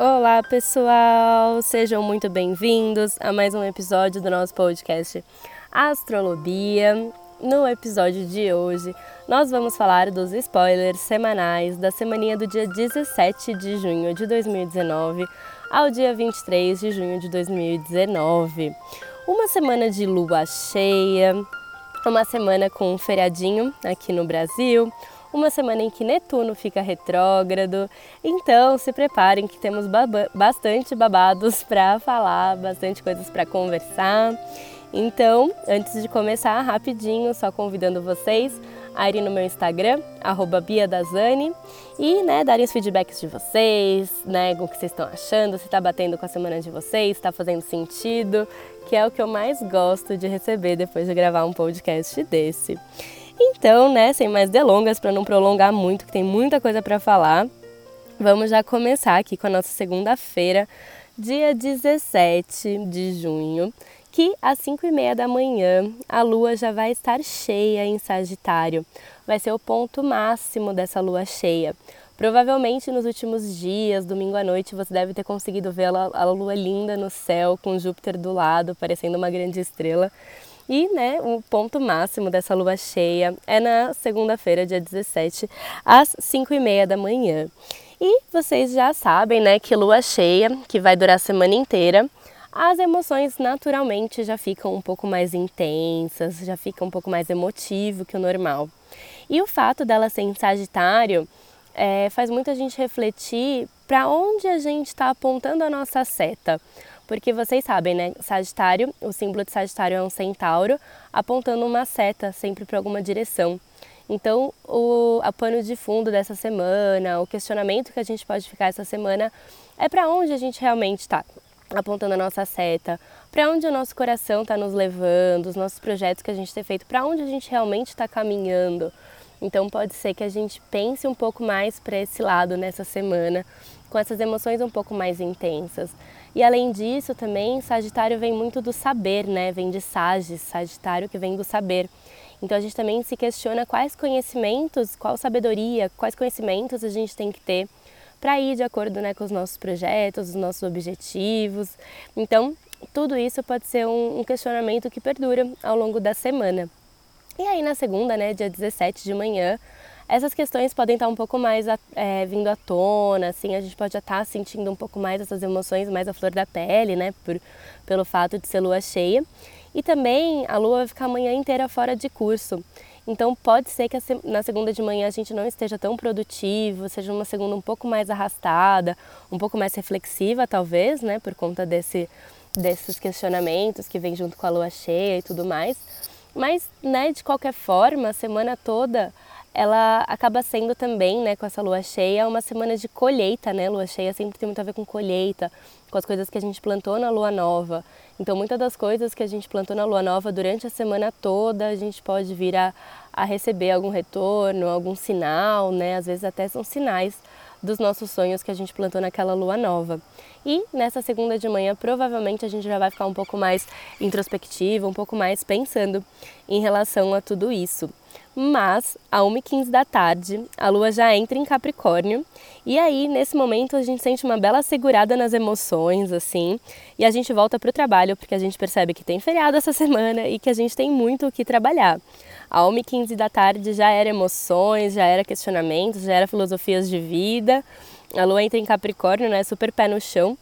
Olá, pessoal! Sejam muito bem-vindos a mais um episódio do nosso podcast Astrolobia. No episódio de hoje, nós vamos falar dos spoilers semanais da semaninha do dia 17 de junho de 2019 ao dia 23 de junho de 2019. Uma semana de lua cheia, uma semana com um feriadinho aqui no Brasil, uma semana em que Netuno fica retrógrado. Então, se preparem que temos bastante babados para falar, bastante coisas para conversar. Então, antes de começar, rapidinho, só convidando vocês a irem no meu Instagram, @bia_dazani e né, darem os feedbacks de vocês, né, o que vocês estão achando, se está batendo com a semana de vocês, está fazendo sentido, que é o que eu mais gosto de receber depois de gravar um podcast desse. Então, né, sem mais delongas, para não prolongar muito, que tem muita coisa para falar, vamos já começar aqui com a nossa segunda-feira, dia 17 de junho, que às 5 e meia da manhã a lua já vai estar cheia em Sagitário. Vai ser o ponto máximo dessa lua cheia. Provavelmente nos últimos dias, domingo à noite, você deve ter conseguido ver a, lua linda no céu, com Júpiter do lado, parecendo uma grande estrela. E né, o ponto máximo dessa lua cheia é na segunda-feira, dia 17, às 5 e meia da manhã. E vocês já sabem né, que lua cheia, que vai durar a semana inteira, as emoções naturalmente já ficam um pouco mais intensas, já fica um pouco mais emotivo que o normal. E o fato dela ser em Sagitário é, faz muita gente refletir para onde a gente está apontando a nossa seta. Porque vocês sabem, né? Sagitário, o símbolo de Sagitário é um centauro apontando uma seta sempre para alguma direção. Então, o pano de fundo dessa semana, o questionamento que a gente pode ficar essa semana é para onde a gente realmente está apontando a nossa seta, para onde o nosso coração está nos levando, os nossos projetos que a gente tem feito, para onde a gente realmente está caminhando. Então, pode ser que a gente pense um pouco mais para esse lado nessa semana, com essas emoções um pouco mais intensas. E além disso, também, Sagitário vem muito do saber, né? Vem de Sagis, Sagitário que vem do saber. Então a gente também se questiona quais conhecimentos, qual sabedoria, quais conhecimentos a gente tem que ter para ir de acordo né, com os nossos projetos, os nossos objetivos. Então, tudo isso pode ser um, um questionamento que perdura ao longo da semana. E aí na segunda, né, dia 17 de manhã, essas questões podem estar um pouco mais é, vindo à tona, assim, a gente pode já estar sentindo um pouco mais essas emoções mais à flor da pele, né, por, pelo fato de ser lua cheia. E também a lua vai ficar a manhã inteira fora de curso. Então pode ser que na segunda de manhã a gente não esteja tão produtivo, seja uma segunda um pouco mais arrastada, um pouco mais reflexiva talvez, né, por conta desse, desses questionamentos que vem junto com a lua cheia e tudo mais. Mas, né, de qualquer forma, a semana toda ela acaba sendo também, né, com essa lua cheia, uma semana de colheita, né? Lua cheia sempre tem muito a ver com colheita, com as coisas que a gente plantou na lua nova. Então, muitas das coisas que a gente plantou na lua nova durante a semana toda, a gente pode vir a, a receber algum retorno, algum sinal, né? Às vezes até são sinais dos nossos sonhos que a gente plantou naquela lua nova. E nessa segunda de manhã, provavelmente a gente já vai ficar um pouco mais introspectivo, um pouco mais pensando em relação a tudo isso. Mas, a 1h15 da tarde, a lua já entra em Capricórnio. E aí, nesse momento, a gente sente uma bela segurada nas emoções, assim. E a gente volta para o trabalho, porque a gente percebe que tem feriado essa semana e que a gente tem muito o que trabalhar. A 1h15 da tarde já era emoções, já era questionamentos, já era filosofias de vida. A lua entra em Capricórnio, né? Super pé no chão.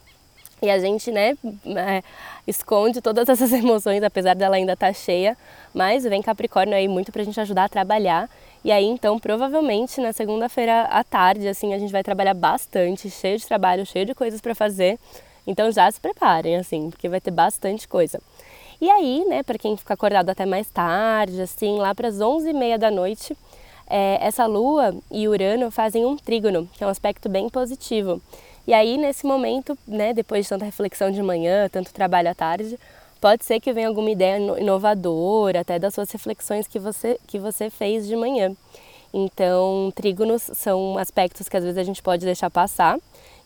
E a gente, né, é, esconde todas essas emoções, apesar dela ainda estar tá cheia. Mas vem Capricórnio aí muito pra gente ajudar a trabalhar. E aí, então, provavelmente na segunda-feira à tarde, assim, a gente vai trabalhar bastante, cheio de trabalho, cheio de coisas para fazer. Então já se preparem, assim, porque vai ter bastante coisa. E aí, né, para quem fica acordado até mais tarde, assim, lá para as 11h30 da noite, é, essa Lua e Urano fazem um trígono, que é um aspecto bem positivo. E aí, nesse momento, né, depois de tanta reflexão de manhã, tanto trabalho à tarde, pode ser que venha alguma ideia inovadora, até das suas reflexões que você, que você fez de manhã. Então, trígonos são aspectos que às vezes a gente pode deixar passar.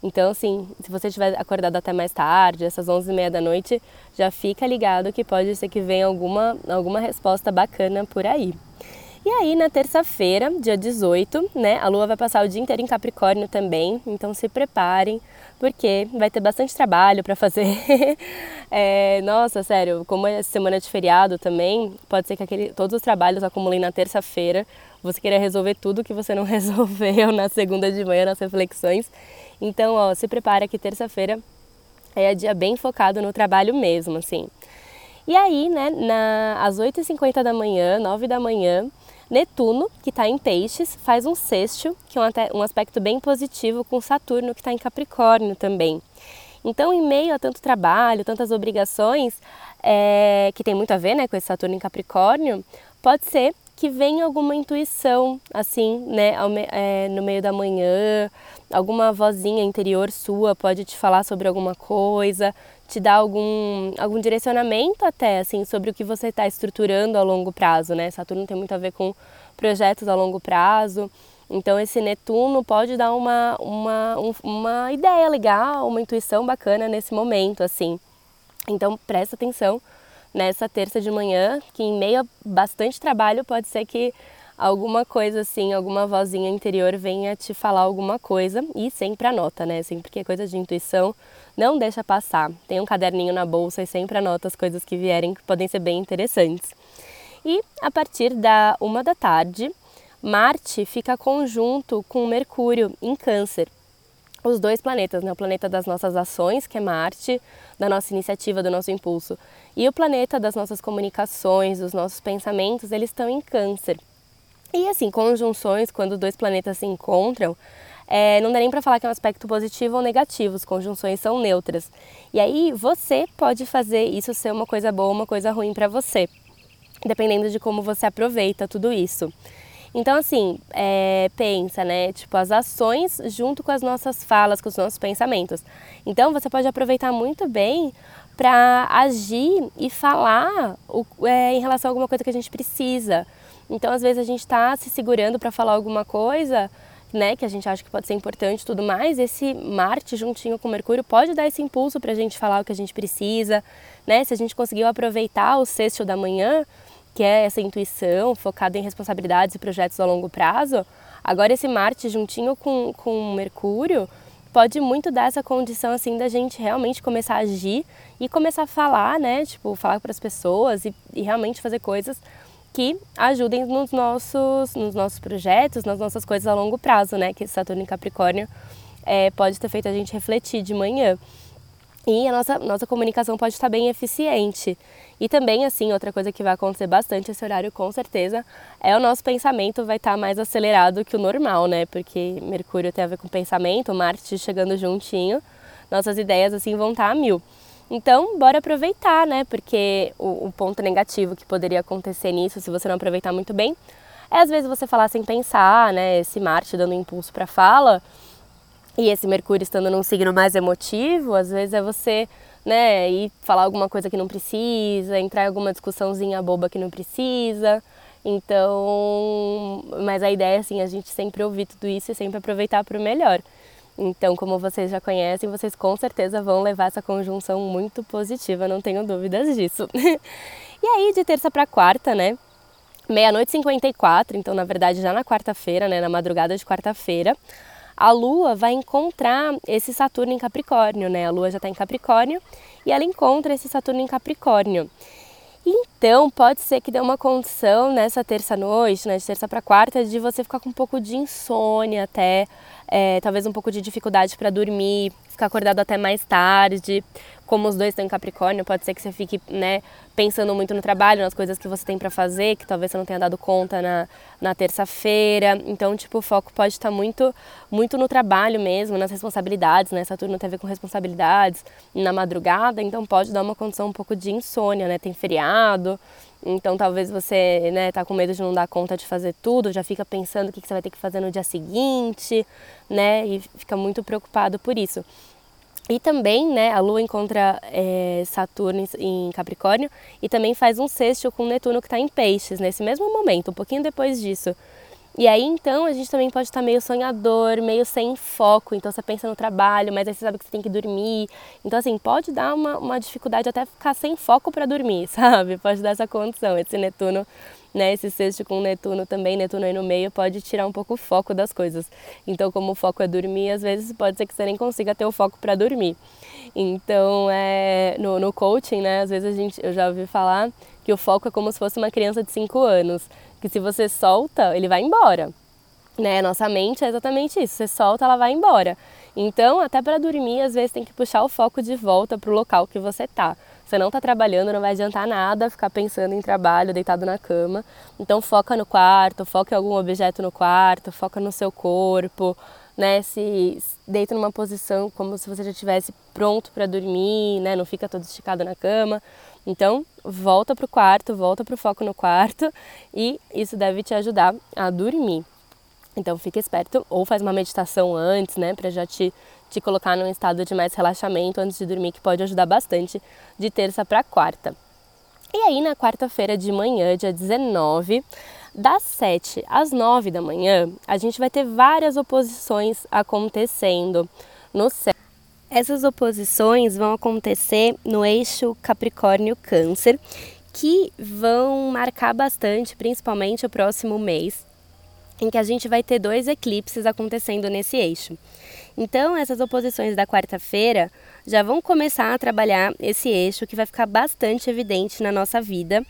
Então, assim, se você estiver acordado até mais tarde, essas 11h30 da noite, já fica ligado que pode ser que venha alguma, alguma resposta bacana por aí. E aí, na terça-feira, dia 18, né, a lua vai passar o dia inteiro em Capricórnio também, então se preparem, porque vai ter bastante trabalho para fazer. é, nossa, sério, como é semana de feriado também, pode ser que aquele, todos os trabalhos acumulem na terça-feira, você queira resolver tudo que você não resolveu na segunda de manhã nas reflexões. Então, ó, se prepara que terça-feira é dia bem focado no trabalho mesmo, assim. E aí, né, na, às 8h50 da manhã, 9 da manhã, Netuno, que está em Peixes, faz um sexto, que é um, aspecto bem positivo com Saturno, que está em Capricórnio também. Então, em meio a tanto trabalho, tantas obrigações, é, que tem muito a ver né, com esse Saturno em Capricórnio, pode ser que venha alguma intuição, assim, né, é, no meio da manhã, alguma vozinha interior sua pode te falar sobre alguma coisa, te dar algum, algum direcionamento até, assim, sobre o que você está estruturando a longo prazo, né? Saturno tem muito a ver com projetos a longo prazo, então esse Netuno pode dar uma, uma, um, uma ideia legal, uma intuição bacana nesse momento, assim. Então presta atenção nessa terça de manhã, que em meio a bastante trabalho pode ser que alguma coisa assim, alguma vozinha interior venha te falar alguma coisa e sempre anota, né? Sempre que é coisa de intuição, não deixa passar. Tem um caderninho na bolsa e sempre anota as coisas que vierem que podem ser bem interessantes. E a partir da uma da tarde, Marte fica conjunto com Mercúrio em Câncer os dois planetas, né? o planeta das nossas ações, que é Marte, da nossa iniciativa, do nosso impulso, e o planeta das nossas comunicações, dos nossos pensamentos, eles estão em Câncer. E assim, conjunções, quando dois planetas se encontram, é, não dá nem para falar que é um aspecto positivo ou negativo, as conjunções são neutras. E aí você pode fazer isso ser uma coisa boa uma coisa ruim para você, dependendo de como você aproveita tudo isso. Então, assim, é, pensa, né? Tipo, as ações junto com as nossas falas, com os nossos pensamentos. Então, você pode aproveitar muito bem para agir e falar o, é, em relação a alguma coisa que a gente precisa. Então, às vezes, a gente está se segurando para falar alguma coisa, né, que a gente acha que pode ser importante e tudo mais. Esse Marte juntinho com Mercúrio pode dar esse impulso para a gente falar o que a gente precisa, né? Se a gente conseguiu aproveitar o sexto da manhã, que é essa intuição focada em responsabilidades e projetos a longo prazo, agora esse Marte juntinho com, com Mercúrio pode muito dar essa condição assim da gente realmente começar a agir e começar a falar, né? Tipo, falar para as pessoas e, e, realmente fazer coisas que ajudem nos nossos, nos nossos projetos, nas nossas coisas a longo prazo, né? Que Saturno em Capricórnio é, pode ter feito a gente refletir de manhã. E a nossa, nossa comunicação pode estar bem eficiente. E também, assim, outra coisa que vai acontecer bastante esse horário, com certeza, é o nosso pensamento vai estar mais acelerado que o normal, né? Porque Mercúrio tem a ver com pensamento, Marte chegando juntinho, nossas ideias, assim, vão estar a mil. Então, bora aproveitar, né? Porque o, o ponto negativo que poderia acontecer nisso, se você não aproveitar muito bem, é às vezes você falar sem pensar, né? Esse Marte dando impulso para fala e esse Mercúrio estando num signo mais emotivo, às vezes é você né, e falar alguma coisa que não precisa, entrar em alguma discussãozinha boba que não precisa. Então, mas a ideia é assim, a gente sempre ouvir tudo isso e sempre aproveitar para o melhor. Então, como vocês já conhecem, vocês com certeza vão levar essa conjunção muito positiva, não tenho dúvidas disso. e aí, de terça para quarta, né? Meia-noite e 54, então na verdade já na quarta-feira, né, na madrugada de quarta-feira, a Lua vai encontrar esse Saturno em Capricórnio, né? A Lua já está em Capricórnio e ela encontra esse Saturno em Capricórnio. Então, pode ser que dê uma condição nessa terça-noite, né, de terça para quarta, de você ficar com um pouco de insônia até, é, talvez um pouco de dificuldade para dormir, ficar acordado até mais tarde. Como os dois estão em Capricórnio, pode ser que você fique né, pensando muito no trabalho, nas coisas que você tem para fazer, que talvez você não tenha dado conta na, na terça-feira. Então, tipo, o foco pode estar muito, muito no trabalho mesmo, nas responsabilidades, né? Saturno tem a ver com responsabilidades na madrugada, então pode dar uma condição um pouco de insônia, né? Tem feriado. Então talvez você né, tá com medo de não dar conta de fazer tudo, já fica pensando o que, você vai ter que fazer no dia seguinte, né? E fica muito preocupado por isso. E também, né, a Lua encontra é, Saturno em Capricórnio e também faz um sexto com Netuno que está em Peixes, nesse mesmo momento, um pouquinho depois disso. E aí então a gente também pode estar meio sonhador, meio sem foco. Então você pensa no trabalho, mas aí você sabe que você tem que dormir. Então, assim, pode dar uma, uma dificuldade até ficar sem foco para dormir, sabe? Pode dar essa condição, esse Netuno né? Esse sexto com Netuno também, Netuno aí no meio, pode tirar um pouco o foco das coisas. Então, como o foco é dormir, às vezes pode ser que você nem consiga ter o foco para dormir. Então, é, no, no coaching, né, às vezes a gente, eu já ouvi falar que o foco é como se fosse uma criança de 5 anos, que se você solta, ele vai embora. Né? Nossa mente é exatamente isso, você solta, ela vai embora. Então, até para dormir, às vezes tem que puxar o foco de volta para o local que você tá. Você não está trabalhando, não vai adiantar nada ficar pensando em trabalho deitado na cama. Então foca no quarto, foca em algum objeto no quarto, foca no seu corpo, né? Se deita numa posição como se você já estivesse pronto para dormir, né? Não fica todo esticado na cama. Então, volta para o quarto, volta para o foco no quarto e isso deve te ajudar a dormir. Então, fica esperto ou faz uma meditação antes, né, para já te te colocar num estado de mais relaxamento antes de dormir, que pode ajudar bastante de terça para quarta. E aí, na quarta-feira de manhã, dia 19, das 7 às 9 da manhã, a gente vai ter várias oposições acontecendo no céu. Essas oposições vão acontecer no eixo Capricórnio-Câncer, que vão marcar bastante, principalmente o próximo mês, em que a gente vai ter dois eclipses acontecendo nesse eixo. Então, essas oposições da quarta-feira já vão começar a trabalhar esse eixo que vai ficar bastante evidente na nossa vida,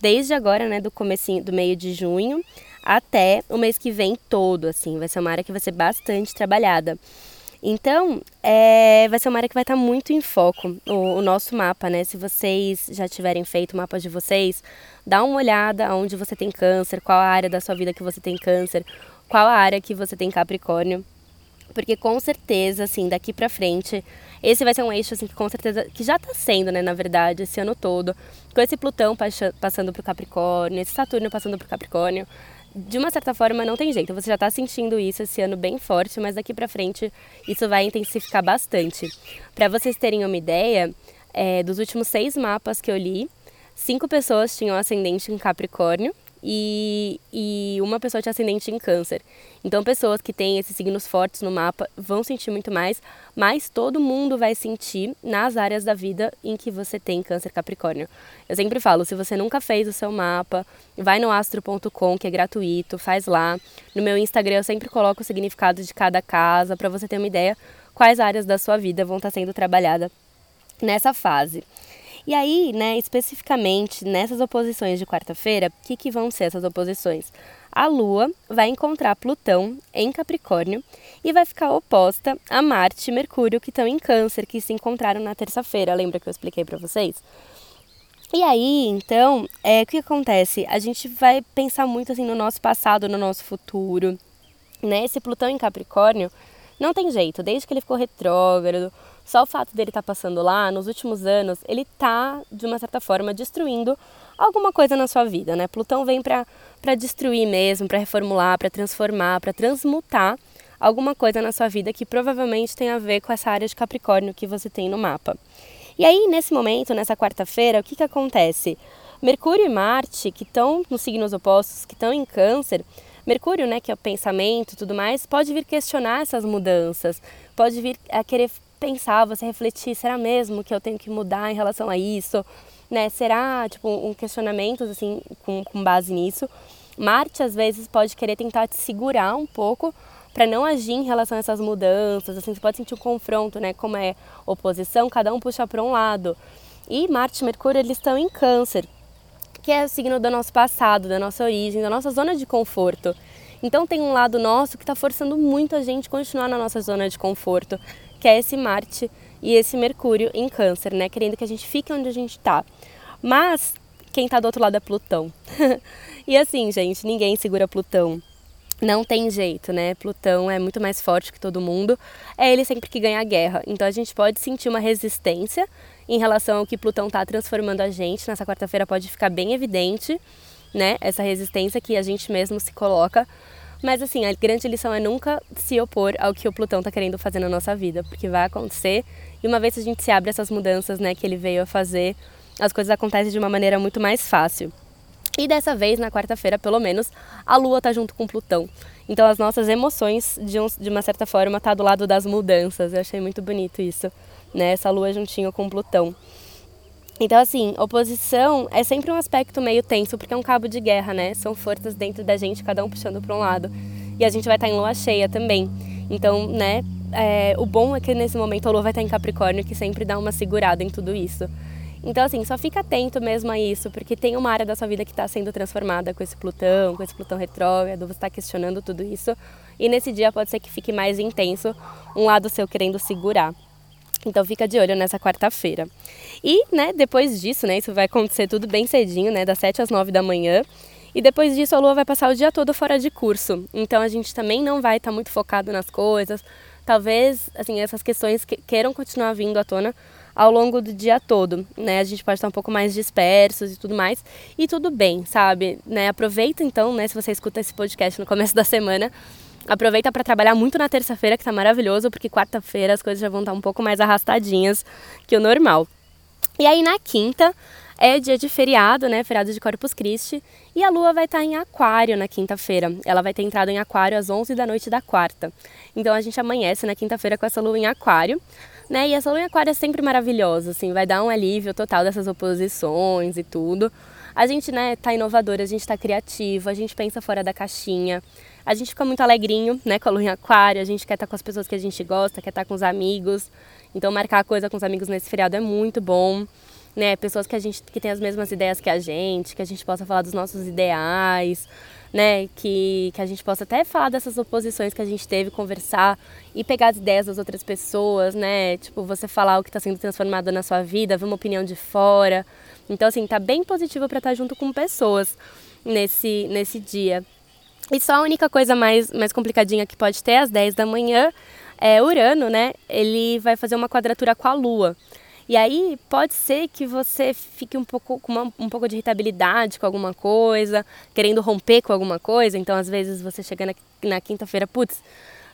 desde agora, né, do comecinho, do meio de junho até o mês que vem todo, assim, vai ser uma área que vai ser bastante trabalhada. Então, é, vai ser uma área que vai estar muito em foco, o, o, nosso mapa, né? Se vocês já tiverem feito o mapa de vocês, dá uma olhada onde você tem câncer, qual a área da sua vida que você tem câncer, qual a área que você tem Capricórnio porque com certeza, assim, daqui para frente, esse vai ser um eixo, assim, que com certeza, que já tá sendo, né, na verdade, esse ano todo, com esse Plutão passando pro Capricórnio, esse Saturno passando pro Capricórnio, de uma certa forma não tem jeito, você já está sentindo isso esse ano bem forte, mas daqui para frente isso vai intensificar bastante. Para vocês terem uma ideia, é, dos últimos seis mapas que eu li, cinco pessoas tinham ascendente em Capricórnio e, e uma pessoa tinha ascendente em câncer. Então, pessoas que têm esses signos fortes no mapa vão sentir muito mais, mas todo mundo vai sentir nas áreas da vida em que você tem câncer capricórnio. Eu sempre falo, se você nunca fez o seu mapa, vai no astro.com, que é gratuito, faz lá. No meu Instagram eu sempre coloco o significado de cada casa para você ter uma ideia quais áreas da sua vida vão estar sendo trabalhadas nessa fase. E aí, né, especificamente nessas oposições de quarta-feira, o que, que vão ser essas oposições? A Lua vai encontrar Plutão em Capricórnio e vai ficar oposta a Marte e Mercúrio, que estão em Câncer, que se encontraram na terça-feira. Lembra que eu expliquei para vocês? E aí, então, é, o que acontece? A gente vai pensar muito assim no nosso passado, no nosso futuro. Né? Esse Plutão em Capricórnio não tem jeito, desde que ele ficou retrógrado, só o fato dele estar tá passando lá, nos últimos anos, ele está, de uma certa forma, destruindo alguma coisa na sua vida, né? Plutão vem para destruir mesmo, para reformular, para transformar, para transmutar alguma coisa na sua vida que provavelmente tem a ver com essa área de Capricórnio que você tem no mapa. E aí, nesse momento, nessa quarta-feira, o que, que acontece? Mercúrio e Marte, que estão nos signos opostos, que estão em Câncer, Mercúrio, né, que é o pensamento tudo mais, pode vir questionar essas mudanças, pode vir a querer pensar, você refletir, será mesmo que eu tenho que mudar em relação a isso? Né? Será, tipo, um questionamento, assim, com, com base nisso. Marte, às vezes, pode querer tentar te segurar um pouco para não agir em relação a essas mudanças, assim, você pode sentir um confronto, né? Como é oposição, cada um puxa para um lado. E Marte e Mercúrio, eles estão em câncer, que é signo do nosso passado, da nossa origem, da nossa zona de conforto. Então tem um lado nosso que está forçando muito a gente continuar na nossa zona de conforto, que é esse Marte e esse Mercúrio em Câncer, né? Querendo que a gente fique onde a gente está. Mas quem está do outro lado é Plutão. e assim, gente, ninguém segura Plutão. Não tem jeito, né? Plutão é muito mais forte que todo mundo. É ele sempre que ganha a guerra. Então a gente pode sentir uma resistência em relação ao que Plutão está transformando a gente. Nessa quarta-feira pode ficar bem evidente, né? Essa resistência que a gente mesmo se coloca mas assim, a grande lição é nunca se opor ao que o Plutão está querendo fazer na nossa vida, porque vai acontecer. E uma vez que a gente se abre essas mudanças, né, que ele veio a fazer, as coisas acontecem de uma maneira muito mais fácil. E dessa vez, na quarta-feira, pelo menos, a Lua está junto com Plutão. Então as nossas emoções, de, um, de uma certa forma, tá do lado das mudanças. Eu achei muito bonito isso, né? Essa Lua juntinho com Plutão. Então, assim, oposição é sempre um aspecto meio tenso, porque é um cabo de guerra, né? São forças dentro da gente, cada um puxando para um lado. E a gente vai estar em lua cheia também. Então, né, é, o bom é que nesse momento a lua vai estar em Capricórnio, que sempre dá uma segurada em tudo isso. Então, assim, só fica atento mesmo a isso, porque tem uma área da sua vida que está sendo transformada com esse Plutão, com esse Plutão retrógrado, você está questionando tudo isso. E nesse dia pode ser que fique mais intenso um lado seu querendo segurar. Então fica de olho nessa quarta-feira. E, né, depois disso, né, isso vai acontecer tudo bem cedinho, né, das 7 às 9 da manhã. E depois disso a lua vai passar o dia todo fora de curso. Então a gente também não vai estar tá muito focado nas coisas. Talvez, assim, essas questões que queiram continuar vindo à tona ao longo do dia todo, né? A gente pode estar um pouco mais dispersos e tudo mais. E tudo bem, sabe? Né? Aproveita então, né, se você escuta esse podcast no começo da semana, Aproveita para trabalhar muito na terça-feira, que tá maravilhoso, porque quarta-feira as coisas já vão estar tá um pouco mais arrastadinhas que o normal. E aí na quinta é dia de feriado, né? Feriado de Corpus Christi, e a lua vai estar tá em Aquário na quinta-feira. Ela vai ter entrado em Aquário às 11 da noite da quarta. Então a gente amanhece na quinta-feira com essa lua em Aquário. Né? E essa lua em aquário é sempre maravilhosa, assim, vai dar um alívio total dessas oposições e tudo. A gente, né, tá inovador, a gente tá criativo, a gente pensa fora da caixinha. A gente fica muito alegrinho, né, com a lua em aquário, a gente quer estar tá com as pessoas que a gente gosta, quer estar tá com os amigos. Então marcar coisa com os amigos nesse feriado é muito bom. Né, pessoas que a gente que tem as mesmas ideias que a gente, que a gente possa falar dos nossos ideais, né, que, que a gente possa até falar dessas oposições que a gente teve, conversar e pegar as ideias das outras pessoas, né, tipo, você falar o que está sendo transformado na sua vida, ver uma opinião de fora. Então, assim, tá bem positivo para estar junto com pessoas nesse, nesse dia. E só a única coisa mais, mais complicadinha que pode ter às 10 da manhã é Urano, né? Ele vai fazer uma quadratura com a Lua. E aí pode ser que você fique um pouco com uma, um pouco de irritabilidade com alguma coisa, querendo romper com alguma coisa. Então, às vezes, você chega na, na quinta-feira, putz,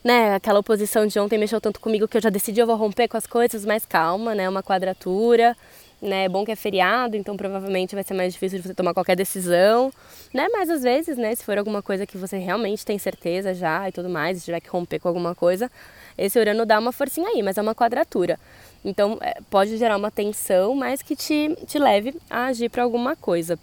né, aquela oposição de ontem mexeu tanto comigo que eu já decidi eu vou romper com as coisas, mas calma, né? Uma quadratura né? É bom que é feriado, então provavelmente vai ser mais difícil de você tomar qualquer decisão, né? Mas às vezes, né, se for alguma coisa que você realmente tem certeza já e tudo mais, se tiver que romper com alguma coisa, esse Urano dá uma forcinha aí, mas é uma quadratura. Então é, pode gerar uma tensão, mas que te, te leve a agir para alguma coisa.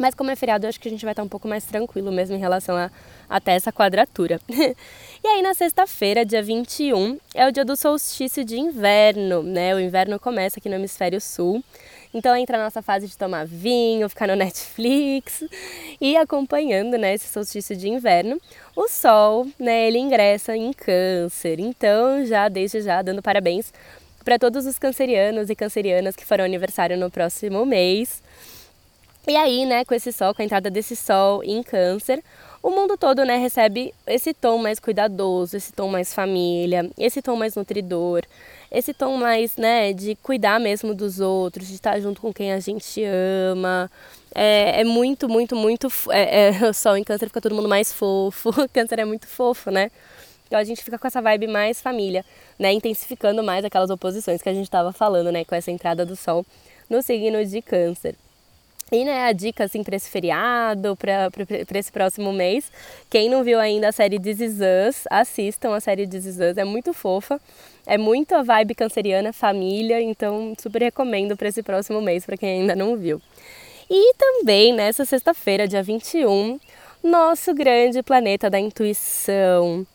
Mas como é feriado, eu acho que a gente vai estar um pouco mais tranquilo mesmo em relação a até essa quadratura. e aí na sexta-feira, dia 21, é o dia do solstício de inverno, né? O inverno começa aqui no hemisfério sul. Então entra a nossa fase de tomar vinho, ficar no Netflix e acompanhando, né, esse solstício de inverno. O sol, né, ele ingressa em câncer. Então, já desde já dando parabéns para todos os cancerianos e cancerianas que farão aniversário no próximo mês. E aí, né, com esse sol, com a entrada desse sol em câncer, o mundo todo, né, recebe esse tom mais cuidadoso, esse tom mais família, esse tom mais nutridor, esse tom mais, né, de cuidar mesmo dos outros, de estar junto com quem a gente ama. É, é muito, muito, muito. É, é, o sol em câncer fica todo mundo mais fofo. câncer é muito fofo, né? Então a gente fica com essa vibe mais família, né? Intensificando mais aquelas oposições que a gente estava falando, né? Com essa entrada do sol no signo de câncer. E né, a dica assim para esse feriado, para esse próximo mês, quem não viu ainda a série This Is Us, assistam a série This Is Us, é muito fofa, é muito a vibe canceriana, família, então super recomendo para esse próximo mês para quem ainda não viu. E também nessa sexta-feira, dia 21, nosso grande planeta da intuição,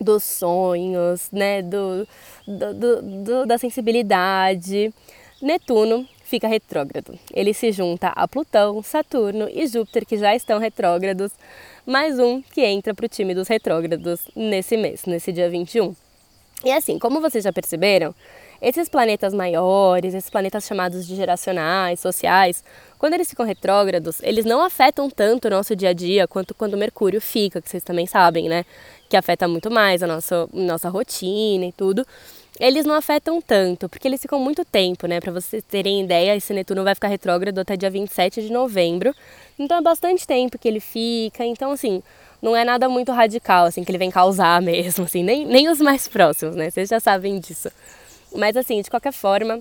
dos sonhos, né, do, do, do, do da sensibilidade, Netuno fica retrógrado. Ele se junta a Plutão, Saturno e Júpiter, que já estão retrógrados, mais um que entra para o time dos retrógrados nesse mês, nesse dia 21. E assim, como vocês já perceberam, esses planetas maiores, esses planetas chamados de geracionais, sociais, quando eles ficam retrógrados, eles não afetam tanto o nosso dia a dia quanto quando Mercúrio fica, que vocês também sabem, né? Que afeta muito mais a nossa, nossa rotina e tudo eles não afetam tanto, porque eles ficam muito tempo, né? Para vocês terem ideia, esse Netuno vai ficar retrógrado até dia 27 de novembro. Então é bastante tempo que ele fica. Então, assim, não é nada muito radical, assim, que ele vem causar mesmo, assim, nem, nem os mais próximos, né? Vocês já sabem disso. Mas, assim, de qualquer forma,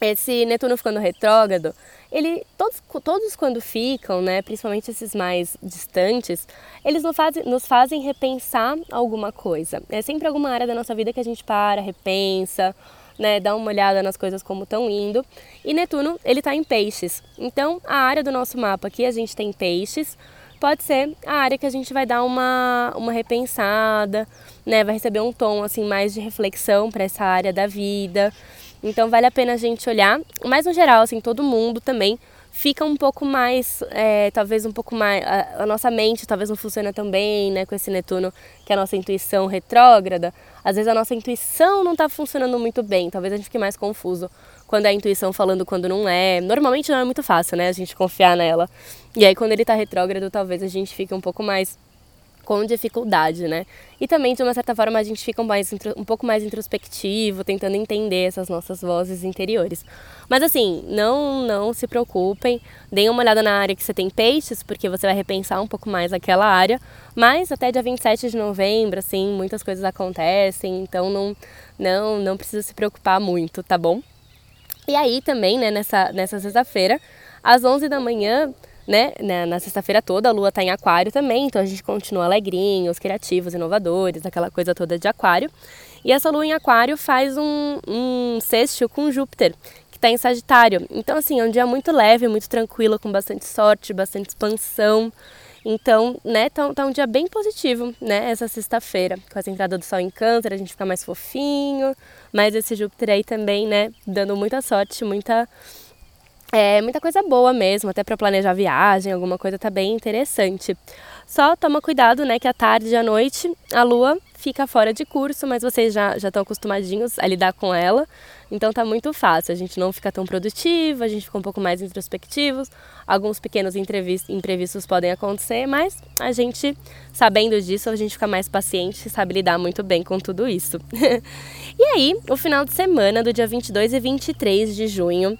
esse Netuno ficando retrógrado, ele todos, todos quando ficam, né, principalmente esses mais distantes, eles nos fazem, nos fazem repensar alguma coisa. É sempre alguma área da nossa vida que a gente para, repensa, né, dar uma olhada nas coisas como estão indo. E Netuno, ele está em peixes. Então, a área do nosso mapa aqui, a gente tem peixes, pode ser a área que a gente vai dar uma, uma repensada, né, vai receber um tom assim mais de reflexão para essa área da vida. Então vale a pena a gente olhar, mas no geral assim todo mundo também fica um pouco mais, é, talvez um pouco mais, a, a, nossa mente talvez não funciona tão bem, né, com esse Netuno, que é a nossa intuição retrógrada. Às vezes a nossa intuição não está funcionando muito bem, talvez a gente fique mais confuso quando é a intuição falando quando não é. Normalmente não é muito fácil, né, a gente confiar nela. E aí quando ele está retrógrado, talvez a gente fique um pouco mais com dificuldade, né? E também, de uma certa forma, a gente fica mais, um pouco mais introspectivo, tentando entender essas nossas vozes interiores. Mas assim, não, não se preocupem, deem uma olhada na área que você tem peixes, porque você vai repensar um pouco mais aquela área. Mas até dia 27 de novembro, assim, muitas coisas acontecem, então não, não, não precisa se preocupar muito, tá bom? E aí também, né, nessa, nessa sexta-feira, às 11 da manhã, né, na, na sexta-feira toda a lua está em aquário também, então a gente continua alegrinhos, criativos, inovadores, aquela coisa toda de aquário. E essa lua em aquário faz um, um sexto com Júpiter, que está em Sagitário. Então, assim, é um dia muito leve, muito tranquilo, com bastante sorte, bastante expansão. Então, né, tá, tá um dia bem positivo, né, essa sexta-feira. Com essa entrada do sol em câncer, a gente fica mais fofinho, mas esse Júpiter aí também, né, dando muita sorte, muita é muita coisa boa mesmo, até para planejar viagem, alguma coisa tá bem interessante. Só toma cuidado, né, que à tarde e à noite a lua fica fora de curso, mas vocês já já estão acostumadinhos a lidar com ela. Então tá muito fácil, a gente não fica tão produtivo, a gente fica um pouco mais introspectivos. Alguns pequenos imprevistos podem acontecer, mas a gente, sabendo disso, a gente fica mais paciente e sabe lidar muito bem com tudo isso. e aí, o final de semana do dia 22 e 23 de junho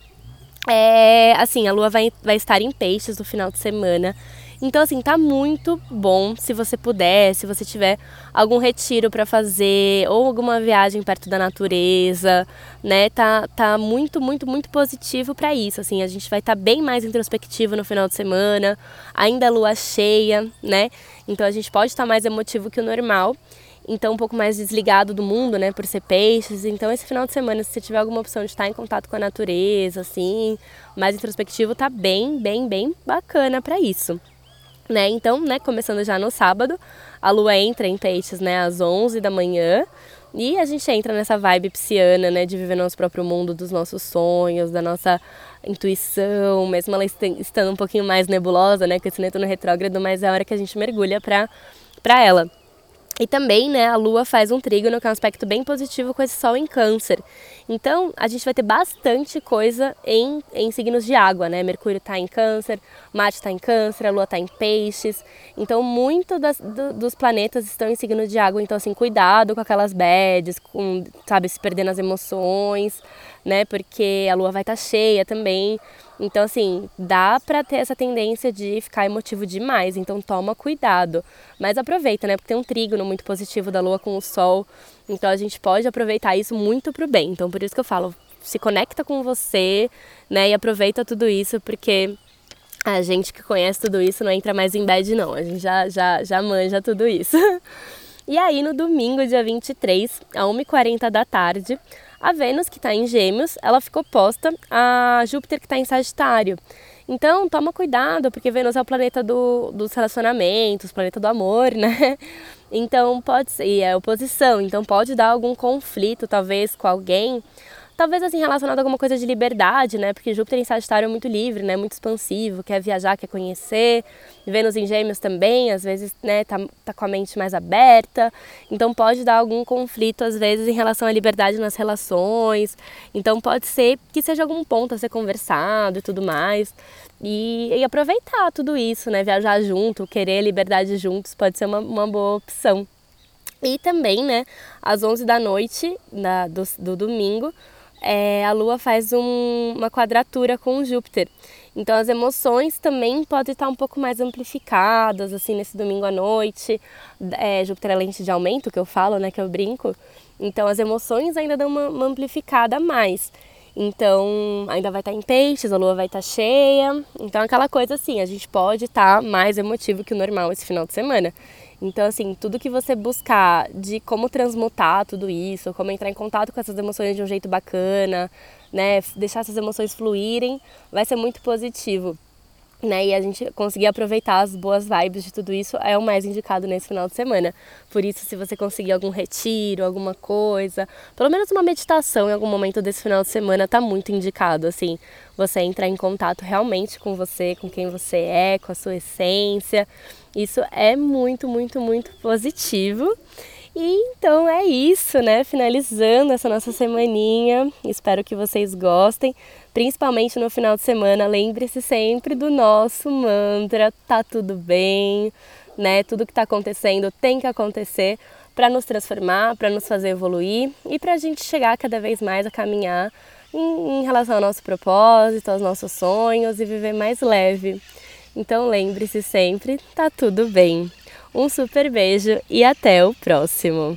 é, assim, a lua vai, vai estar em peixes no final de semana. Então, assim, tá muito bom se você puder, se você tiver algum retiro para fazer ou alguma viagem perto da natureza, né? Tá, tá muito, muito, muito positivo para isso. Assim, a gente vai estar tá bem mais introspectivo no final de semana, ainda lua cheia, né? Então a gente pode estar tá mais emotivo que o normal então um pouco mais desligado do mundo, né, por ser peixes. Então esse final de semana, se você tiver alguma opção de estar em contato com a natureza, assim, mais introspectivo, tá bem, bem, bem bacana para isso. Né? Então, né, começando já no sábado, a lua entra em peixes, né, às 11 da manhã. E a gente entra nessa vibe pisciana, né, de viver nosso próprio mundo, dos nossos sonhos, da nossa intuição, mesmo ela estando um pouquinho mais nebulosa, né, com esse Netuno retrógrado, mas é a hora que a gente mergulha para para ela. E também, né, a Lua faz um trígono, que é um aspecto bem positivo com esse Sol em Câncer. Então, a gente vai ter bastante coisa em, em signos de água, né? Mercúrio está em Câncer, Marte está em Câncer, a Lua está em Peixes. Então, muito das, do, dos planetas estão em signo de água. Então, assim, cuidado com aquelas bads, com, sabe, se perder nas emoções, né? Porque a Lua vai estar tá cheia também. Então, assim, dá pra ter essa tendência de ficar emotivo demais, então toma cuidado. Mas aproveita, né? Porque tem um trígono muito positivo da lua com o sol, então a gente pode aproveitar isso muito pro bem. Então, por isso que eu falo, se conecta com você, né? E aproveita tudo isso, porque a gente que conhece tudo isso não entra mais em bed, não. A gente já, já, já manja tudo isso. E aí, no domingo, dia 23, a 1h40 da tarde, a Vênus, que está em Gêmeos, ela ficou posta a Júpiter, que está em Sagitário. Então, toma cuidado, porque Vênus é o planeta do, dos relacionamentos, planeta do amor, né? Então, pode ser, e é oposição, então pode dar algum conflito, talvez, com alguém Talvez assim relacionado a alguma coisa de liberdade, né? Porque Júpiter em Sagitário é muito livre, né? Muito expansivo, quer viajar, quer conhecer. Vênus em Gêmeos também, às vezes, né, tá, tá com a mente mais aberta. Então pode dar algum conflito às vezes em relação à liberdade nas relações. Então pode ser que seja algum ponto a ser conversado e tudo mais. E, e aproveitar tudo isso, né? Viajar junto, querer liberdade juntos pode ser uma, uma boa opção. E também, né, às 11 da noite do, do domingo, é, a Lua faz um, uma quadratura com Júpiter. Então as emoções também podem estar um pouco mais amplificadas, assim, nesse domingo à noite. É, Júpiter é lente de aumento, que eu falo, né, que eu brinco. Então as emoções ainda dão uma, uma amplificada a mais. Então, ainda vai estar em peixes, a lua vai estar cheia. Então, aquela coisa assim, a gente pode estar mais emotivo que o normal esse final de semana. Então, assim, tudo que você buscar de como transmutar tudo isso, como entrar em contato com essas emoções de um jeito bacana, né, deixar essas emoções fluírem, vai ser muito positivo né? E a gente conseguir aproveitar as boas vibes de tudo isso é o mais indicado nesse final de semana. Por isso, se você conseguir algum retiro, alguma coisa, pelo menos uma meditação em algum momento desse final de semana, tá muito indicado, assim, você entrar em contato realmente com você, com quem você é, com a sua essência. Isso é muito, muito, muito positivo. E então é isso, né? Finalizando essa nossa semaninha. Espero que vocês gostem, principalmente no final de semana. Lembre-se sempre do nosso mantra: tá tudo bem, né? Tudo que tá acontecendo tem que acontecer para nos transformar, para nos fazer evoluir e para a gente chegar cada vez mais a caminhar em, em relação ao nosso propósito, aos nossos sonhos e viver mais leve. Então lembre-se sempre, tá tudo bem. Um super beijo e até o próximo!